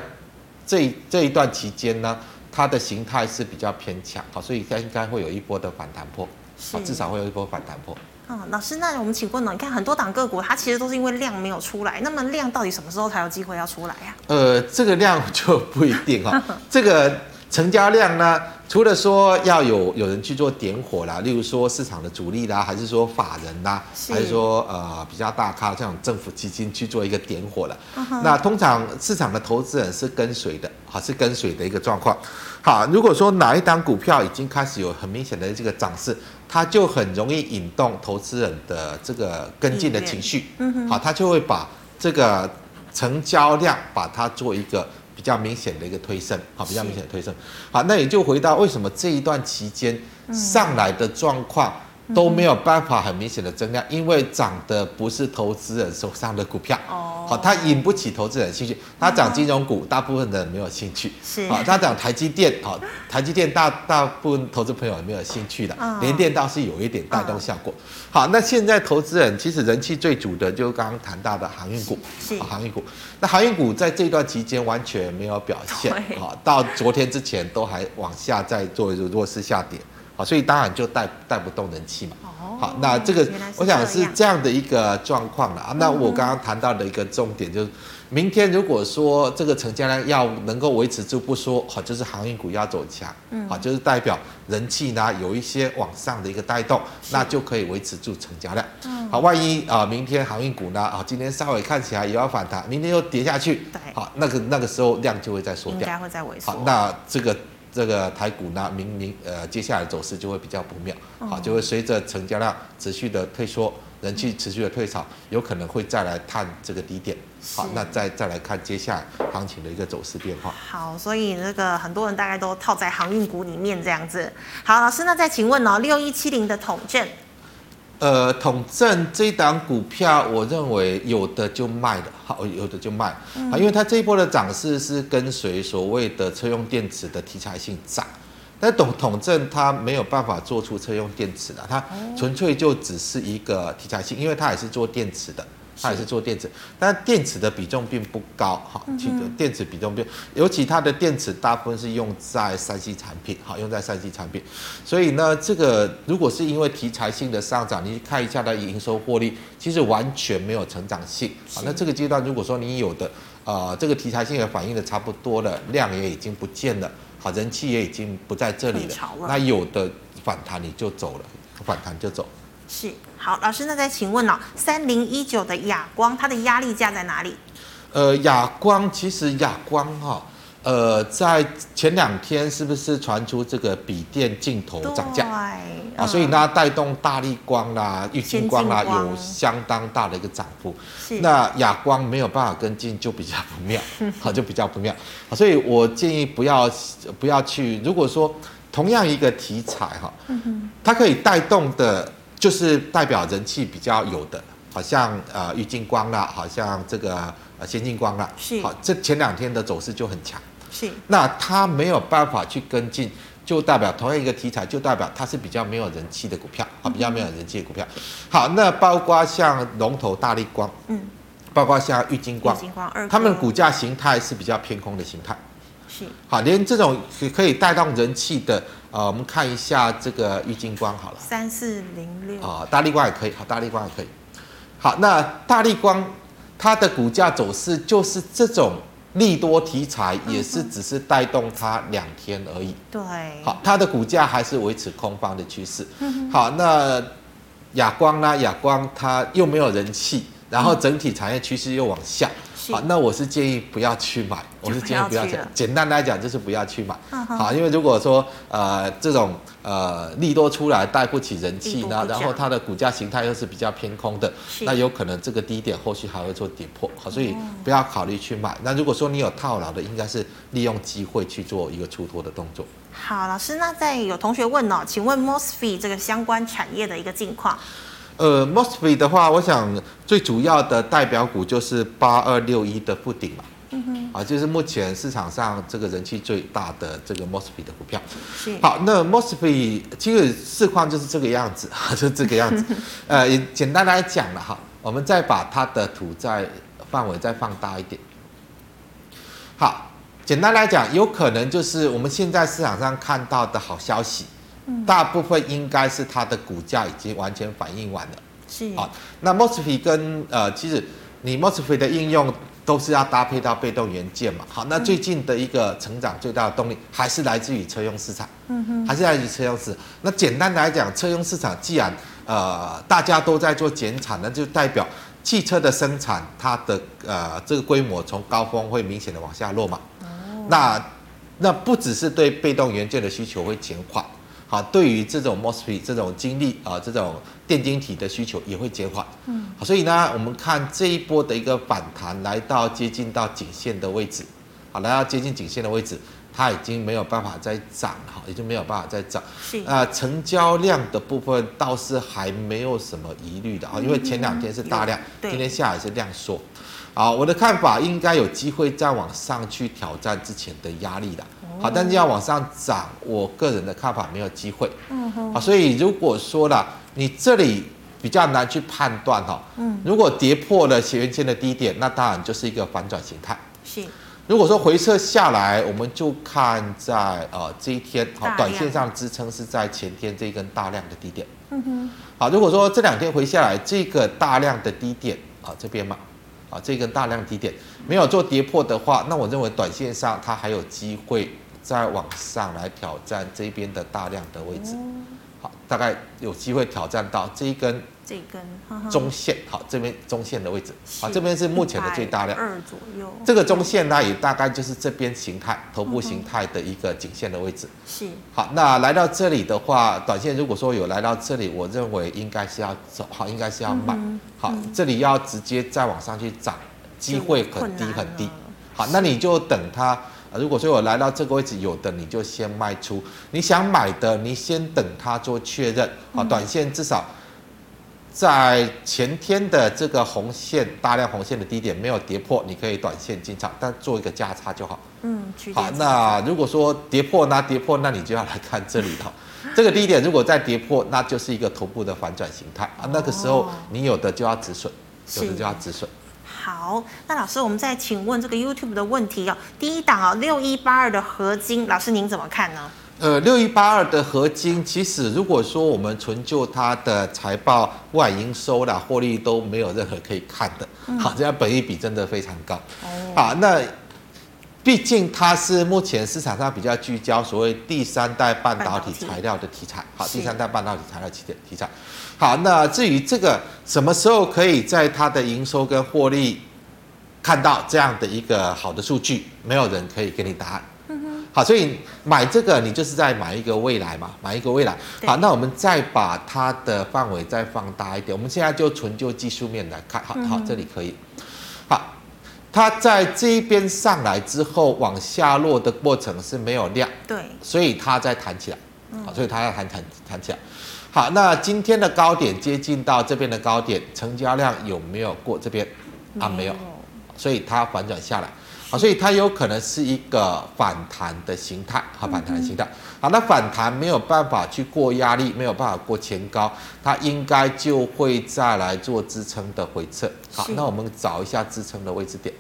这这一段期间呢，它的形态是比较偏强，好，所以它应该会有一波的反弹破，好，至少会有一波反弹波。嗯，老师，那我们请问呢？你看很多档个股，它其实都是因为量没有出来，那么量到底什么时候才有机会要出来呀？呃，这个量 就不一定哈，这个成交量呢？除了说要有有人去做点火啦，例如说市场的主力啦，还是说法人啦，还是说呃比较大咖这种政府基金去做一个点火了。Uh -huh. 那通常市场的投资人是跟随的，好，是跟随的一个状况。好，如果说哪一档股票已经开始有很明显的这个涨势，它就很容易引动投资人的这个跟进的情绪。嗯好，它就会把这个成交量把它做一个。比较明显的一个推升，好，比较明显的推升，好，那也就回到为什么这一段期间上来的状况。都没有办法很明显的增量，因为涨的不是投资人手上的股票，哦，好，它引不起投资人兴趣。它涨金融股，大部分的人没有兴趣，是，好，它涨台积电，好，台积电大大部分投资朋友也没有兴趣的，联电倒是有一点带动效果。好，那现在投资人其实人气最足的，就是刚刚谈到的航运股，是，航运股。那航运股在这段期间完全没有表现，好，到昨天之前都还往下在做弱势下跌。好，所以当然就带带不动人气嘛。好，那这个我想是这样的一个状况了啊。那我刚刚谈到的一个重点就是，明天如果说这个成交量要能够维持住不说，好，就是航运股要走强，嗯好，就是代表人气呢有一些往上的一个带动，那就可以维持住成交量。嗯好，万一啊明天航运股呢啊今天稍微看起来也要反弹，明天又跌下去，好，那个那个时候量就会再缩掉，应该会再萎缩。好，那这个。这个台股呢，明明呃，接下来走势就会比较不妙，好，就会随着成交量持续的退缩，人气持续的退潮，有可能会再来探这个低点，好，那再再来看接下来行情的一个走势变化。好，所以那个很多人大概都套在航运股里面这样子。好，老师，那再请问哦，六一七零的统正。呃，统正这一档股票，我认为有的就卖了，好，有的就卖，啊、嗯，因为它这一波的涨势是跟随所谓的车用电池的题材性涨，但统统正它没有办法做出车用电池的，它纯粹就只是一个题材性，因为它也是做电池的。它也是做电池，但电池的比重并不高，哈，记得电池比重并，尤其它的电池大部分是用在三 C 产品，好，用在三 C 产品，所以呢，这个如果是因为题材性的上涨，你看一下它的营收获利，其实完全没有成长性，好，那这个阶段如果说你有的，呃，这个题材性也反映的差不多了，量也已经不见了，好，人气也已经不在这里了，那有的反弹你就走了，反弹就走。是，好，老师，那再请问哦，三零一九的亚光，它的压力价在哪里？呃，亚光其实亚光哈、哦，呃，在前两天是不是传出这个笔电镜头涨价？对，啊、呃，所以呢，带动大力光啦、玉晶光啦，有相当大的一个涨幅。是，那亚光没有办法跟进，就比较不妙，好，就比较不妙。所以我建议不要不要去，如果说同样一个题材哈，它可以带动的。就是代表人气比较有的，好像呃郁金光啦，好像这个呃先进光啦，是。好，这前两天的走势就很强，是。那它没有办法去跟进，就代表同样一个题材，就代表它是比较没有人气的股票，好，比较没有人气的股票。好，那包括像龙头大立光，嗯，包括像玉金光，他们的股价形态是比较偏空的形态，是好，连这种可以带动人气的。呃，我们看一下这个郁金光好了，三四零六啊，大立光也可以，好，大立光也可以。好，那大立光它的股价走势就是这种利多题材，也是只是带动它两天而已。对，好，它的股价还是维持空方的趋势。好，那亚光呢？亚光它又没有人气，然后整体产业趋势又往下。好，那我是建议不要去买，我是建议不要去。简单来讲就是不要去买。好，因为如果说呃这种呃利多出来带不起人气呢，然后它的股价形态又是比较偏空的，那有可能这个低点后续还会做跌破。好，所以不要考虑去买。那如果说你有套牢的，应该是利用机会去做一个出脱的动作。好，老师，那在有同学问哦，请问 MOSFET 这个相关产业的一个近况？呃，MOSFET 的话，我想最主要的代表股就是八二六一的富鼎嘛，嗯哼，啊，就是目前市场上这个人气最大的这个 MOSFET 的股票。是。好，那 MOSFET 其实市况就是这个样子，就这个样子。呃，也简单来讲了哈，我们再把它的图再范围再放大一点。好，简单来讲，有可能就是我们现在市场上看到的好消息，嗯、大部分应该是它的股价已经完全反应完了。是啊，那 MOSFET 跟呃，其实你 MOSFET 的应用都是要搭配到被动元件嘛。好，那最近的一个成长最大的动力还是来自于车用市场。嗯哼，还是来自于车用市场。那简单来讲，车用市场既然呃大家都在做减产，那就代表汽车的生产它的呃这个规模从高峰会明显的往下落嘛。那那不只是对被动元件的需求会减缓，好，对于这种 MOSFET 这种晶粒啊这种电晶体的需求也会减缓，嗯，好，所以呢，我们看这一波的一个反弹来到接近到颈线的位置，好，来到接近颈线的位置，它已经没有办法再涨，哈，已经没有办法再涨，是。啊，成交量的部分倒是还没有什么疑虑的啊，因为前两天是大量，今天下来是量缩。好，我的看法应该有机会再往上去挑战之前的压力的。好，但是要往上涨，我个人的看法没有机会。嗯哼。好，所以如果说了你这里比较难去判断哈。嗯。如果跌破了斜圆线的低点，那当然就是一个反转形态。是。如果说回撤下来，我们就看在呃这一天好，短线上支撑是在前天这一根大量的低点。嗯哼。好，如果说这两天回下来，这个大量的低点啊这边嘛。啊，这根大量低点没有做跌破的话，那我认为短线上它还有机会再往上来挑战这边的大量的位置。好，大概有机会挑战到这一根。这根中线，好，这边中线的位置，好，这边是目前的最大量，二左右。这个中线呢，也大概就是这边形态，头部形态的一个颈线的位置。是。好，那来到这里的话，短线如果说有来到这里，我认为应该是要走，好，应该是要买。好，这里要直接再往上去涨，机会很低很低。好，那你就等它，如果说我来到这个位置，有的你就先卖出，你想买的，你先等它做确认。好，短线至少。在前天的这个红线大量红线的低点没有跌破，你可以短线进场，但做一个价差就好。嗯，好。那如果说跌破，那跌破，那你就要来看这里了。这个低点如果再跌破，那就是一个头部的反转形态啊。那个时候你有的就要止损，有的就要止损。好，那老师，我们再请问这个 YouTube 的问题哦。第一档啊，六一八二的合金，老师您怎么看呢？呃，六一八二的合金，其实如果说我们纯就它的财报、外营收啦、获利都没有任何可以看的，嗯、好，这样本益比真的非常高。哦、好，那毕竟它是目前市场上比较聚焦所谓第三代半导体材料的题材。好，第三代半导体材料题题材。好，那至于这个什么时候可以在它的营收跟获利看到这样的一个好的数据，没有人可以给你答案。好，所以买这个你就是在买一个未来嘛，买一个未来。好，那我们再把它的范围再放大一点，我们现在就纯就技术面来看。好，好，这里可以。好，它在这一边上来之后往下落的过程是没有量，对，所以它在弹起来。好，所以它要弹弹弹起来。好，那今天的高点接近到这边的高点，成交量有没有过这边？啊，没有，所以它反转下来。好，所以它有可能是一个反弹的形态，好，反弹的形态。好，那反弹没有办法去过压力，没有办法过前高，它应该就会再来做支撑的回撤。好，那我们找一下支撑的位置点。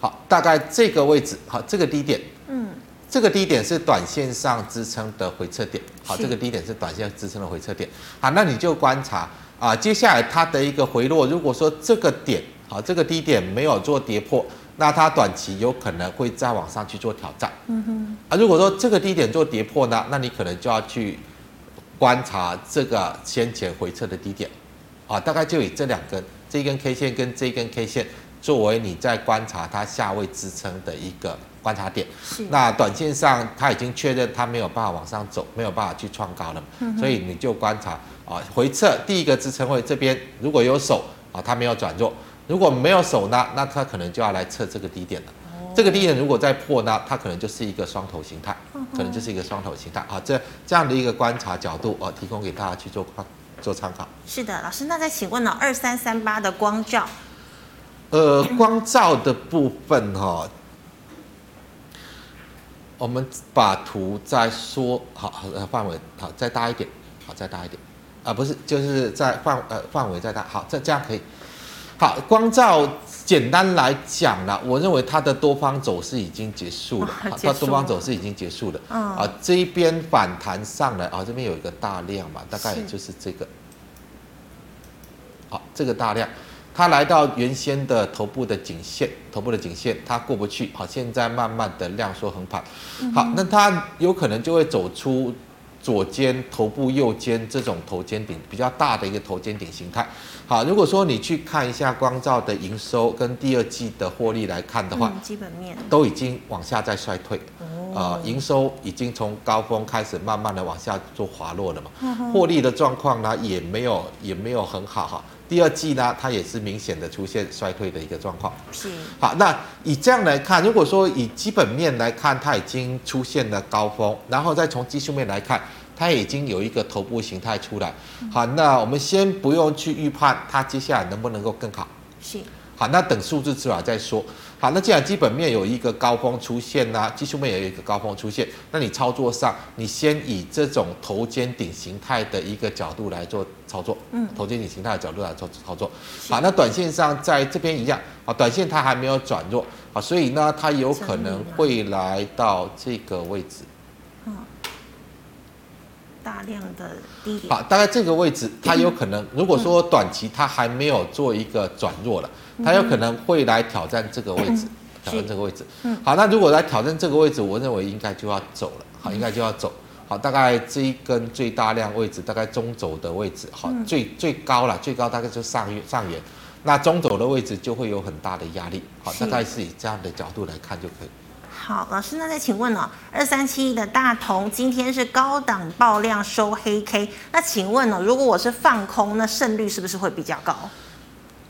好，大概这个位置，好，这个低点，嗯，这个低点是短线上支撑的回撤点。好，这个低点是短线支撑的回撤点。好，那你就观察啊，接下来它的一个回落，如果说这个点。好，这个低点没有做跌破，那它短期有可能会再往上去做挑战。嗯哼。啊，如果说这个低点做跌破呢，那你可能就要去观察这个先前回撤的低点。啊，大概就以这两根，这根 K 线跟这根 K 线作为你在观察它下位支撑的一个观察点。是。那短线上它已经确认它没有办法往上走，没有办法去创高了。嗯。所以你就观察啊，回撤第一个支撑位这边如果有手啊，它没有转弱。如果没有守呢，那它可能就要来测这个低点了。哦、这个低点如果再破呢，它可能就是一个双头形态，可能就是一个双头形态啊。这这样的一个观察角度，啊提供给大家去做做参考。是的，老师，那再请问呢，二三三八的光照，呃，光照的部分哈、哦，我们把图再说好，呃，范围好再大一点，好再大一点啊，不是，就是在范呃范围再大，好，这这样可以。好，光照简单来讲呢，我认为它的多方走势已经结束了，它多方走势已经结束了。嗯，啊，这一边反弹上来啊，这边有一个大量嘛，大概也就是这个。好，这个大量，它来到原先的头部的颈线，头部的颈线它过不去。好，现在慢慢的量缩横盘。好，那它有可能就会走出。左肩、头部、右肩这种头肩顶比较大的一个头肩顶形态。好，如果说你去看一下光照的营收跟第二季的获利来看的话，基本面都已经往下在衰退。哦，营收已经从高峰开始慢慢的往下做滑落了嘛。获利的状况呢也没有也没有很好哈。第二季呢它也是明显的出现衰退的一个状况。是。好，那以这样来看，如果说以基本面来看，它已经出现了高峰，然后再从技术面来看。它已经有一个头部形态出来，好，那我们先不用去预判它接下来能不能够更好，是，好，那等数字出来再说，好，那既然基本面有一个高峰出现呢，技术面也有一个高峰出现，那你操作上，你先以这种头肩顶形态的一个角度来做操作，嗯，头肩顶形态的角度来做操作，好，那短线上在这边一样，啊，短线它还没有转弱，啊，所以呢，它有可能会来到这个位置。大量的低点，好，大概这个位置，它有可能，如果说短期它还没有做一个转弱了，它有可能会来挑战这个位置，挑战这个位置。嗯。好，那如果来挑战这个位置，我认为应该就要走了，好，应该就要走。好，大概这一根最大量位置，大概中轴的位置，好，最最高了，最高大概就上月上缘，那中轴的位置就会有很大的压力，好，大概是以这样的角度来看就可以。好，老师，那再请问哦，二三七一的大同今天是高档爆量收黑 K，那请问哦，如果我是放空，那胜率是不是会比较高？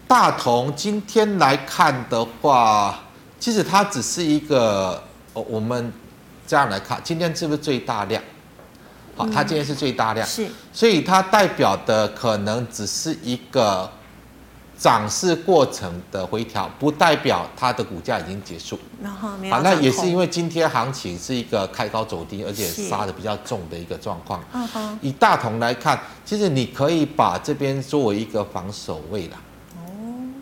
大同今天来看的话，其实它只是一个，哦，我们这样来看，今天是不是最大量？好，它今天是最大量，是，所以它代表的可能只是一个。涨势过程的回调，不代表它的股价已经结束。然后没有。啊，那也是因为今天行情是一个开高走低，而且杀的比较重的一个状况。嗯哼。以大同来看，其实你可以把这边作为一个防守位啦。哦。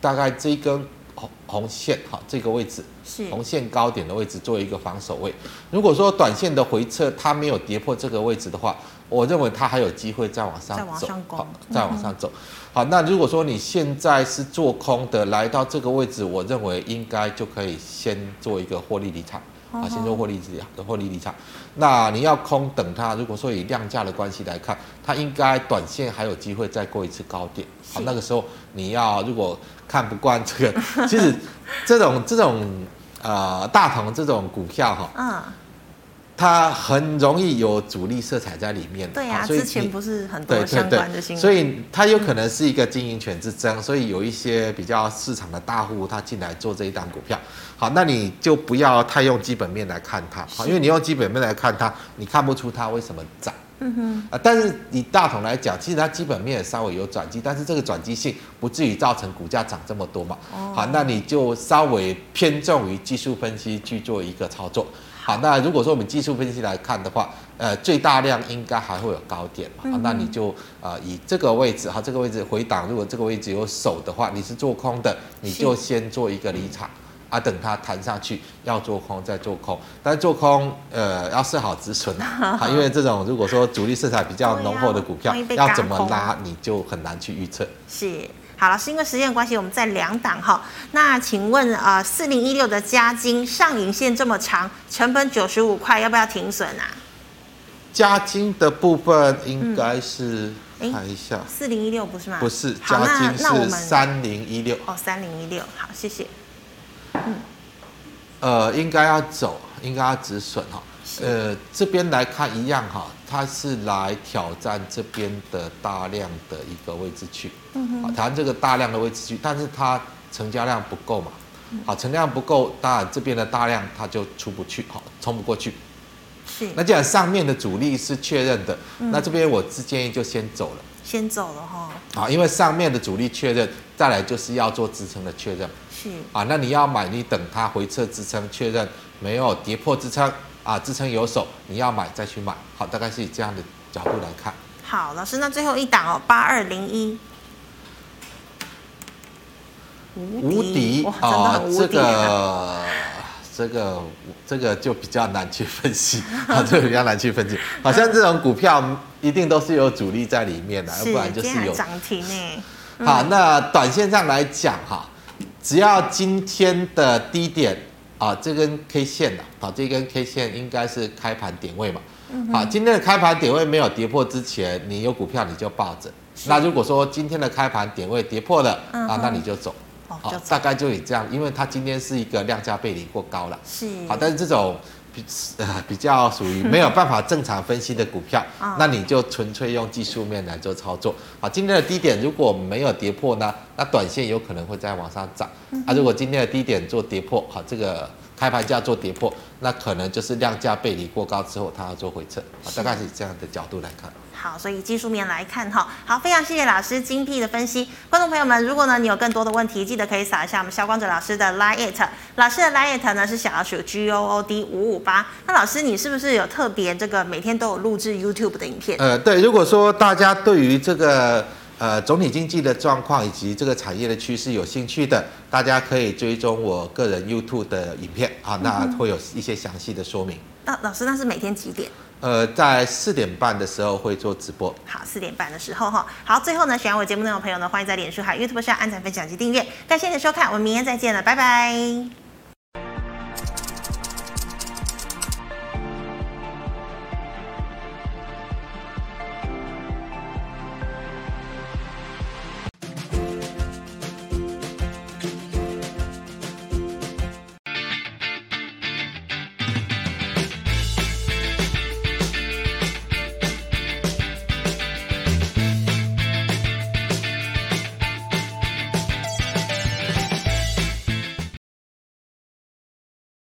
大概这一根红红线，哈，这个位置是红线高点的位置，作为一个防守位。如果说短线的回撤它没有跌破这个位置的话，我认为它还有机会再往上走，好，再往上走。好，那如果说你现在是做空的，来到这个位置，我认为应该就可以先做一个获利离场，啊，先做获利离场获利离场。那你要空等它，如果说以量价的关系来看，它应该短线还有机会再过一次高点。好，那个时候你要如果看不惯这个，其实这种这种呃大同这种股票哈，嗯。它很容易有主力色彩在里面，对呀、啊，之前不是很多相关的新闻，所以它有可能是一个经营权之争，所以有一些比较市场的大户他进来做这一档股票，好，那你就不要太用基本面来看它，好，因为你用基本面来看它，你看不出它为什么涨，嗯哼，啊，但是以大同来讲，其实它基本面也稍微有转机，但是这个转机性不至于造成股价涨这么多嘛，好，那你就稍微偏重于技术分析去做一个操作。好，那如果说我们技术分析来看的话，呃，最大量应该还会有高点嘛？好，那你就呃以这个位置哈，这个位置回档，如果这个位置有手的话，你是做空的，你就先做一个离场，啊，等它弹上去要做空再做空，但是做空呃要设好止损啊，因为这种如果说主力色彩比较浓厚的股票，要怎么拉你就很难去预测。是。好了，是因为时间关系，我们再两档哈。那请问啊，四零一六的加金上影线这么长，成本九十五块，要不要停损啊？加金的部分应该是、嗯、看一下，四零一六不是吗？不是，加金是三零一六。哦，三零一六，好，谢谢。嗯，呃，应该要走，应该要止损哈。呃，这边来看一样哈，它是来挑战这边的大量的一个位置去，嗯哼，挑战这个大量的位置去，但是它成交量不够嘛，好，成交量不够，当然这边的大量它就出不去，好，冲不过去，是。那既然上面的主力是确认的，嗯、那这边我是建议就先走了，先走了哈，好，因为上面的主力确认，再来就是要做支撑的确认，是，啊，那你要买，你等它回撤支撑确认没有跌破支撑。啊，支撑有手，你要买再去买，好，大概是以这样的角度来看。好，老师，那最后一档哦，八二零一，无敌啊，这个这个这个就比较难去分析啊，这个比较难去分析。好像这种股票一定都是有主力在里面的，要不然就是有涨停呢。好，那短线上来讲哈，只要今天的低点啊，这根 K 线呐啊，这根 K 线应该是开盘点位嘛。好，今天的开盘点位没有跌破之前，你有股票你就抱着。那如果说今天的开盘点位跌破了啊，那你就走。好，大概就以这样，因为它今天是一个量价背离过高了。是。好，但是这种比呃比较属于没有办法正常分析的股票，那你就纯粹用技术面来做操作。好，今天的低点如果没有跌破呢，那短线有可能会再往上涨。啊，如果今天的低点做跌破，好，这个开盘价做跌破，那可能就是量价背离过高之后，它要做回撤。好，大概是以这样的角度来看。好，所以技术面来看哈，好，非常谢谢老师精辟的分析。观众朋友们，如果呢你有更多的问题，记得可以扫一下我们肖光哲老师的 LINE，老师的 LINE 呢是小老鼠 G O O D 五五八。那老师，你是不是有特别这个每天都有录制 YouTube 的影片？呃，对，如果说大家对于这个呃总体经济的状况以及这个产业的趋势有兴趣的，大家可以追踪我个人 YouTube 的影片啊，那会有一些详细的说明。那老师，那是每天几点？呃，在四点半的时候会做直播。好，四点半的时候哈。好，最后呢，喜欢我节目内容的朋友呢，欢迎在脸书还有 YouTube 上按赞、分享及订阅。感谢你的收看，我们明天再见了，拜拜。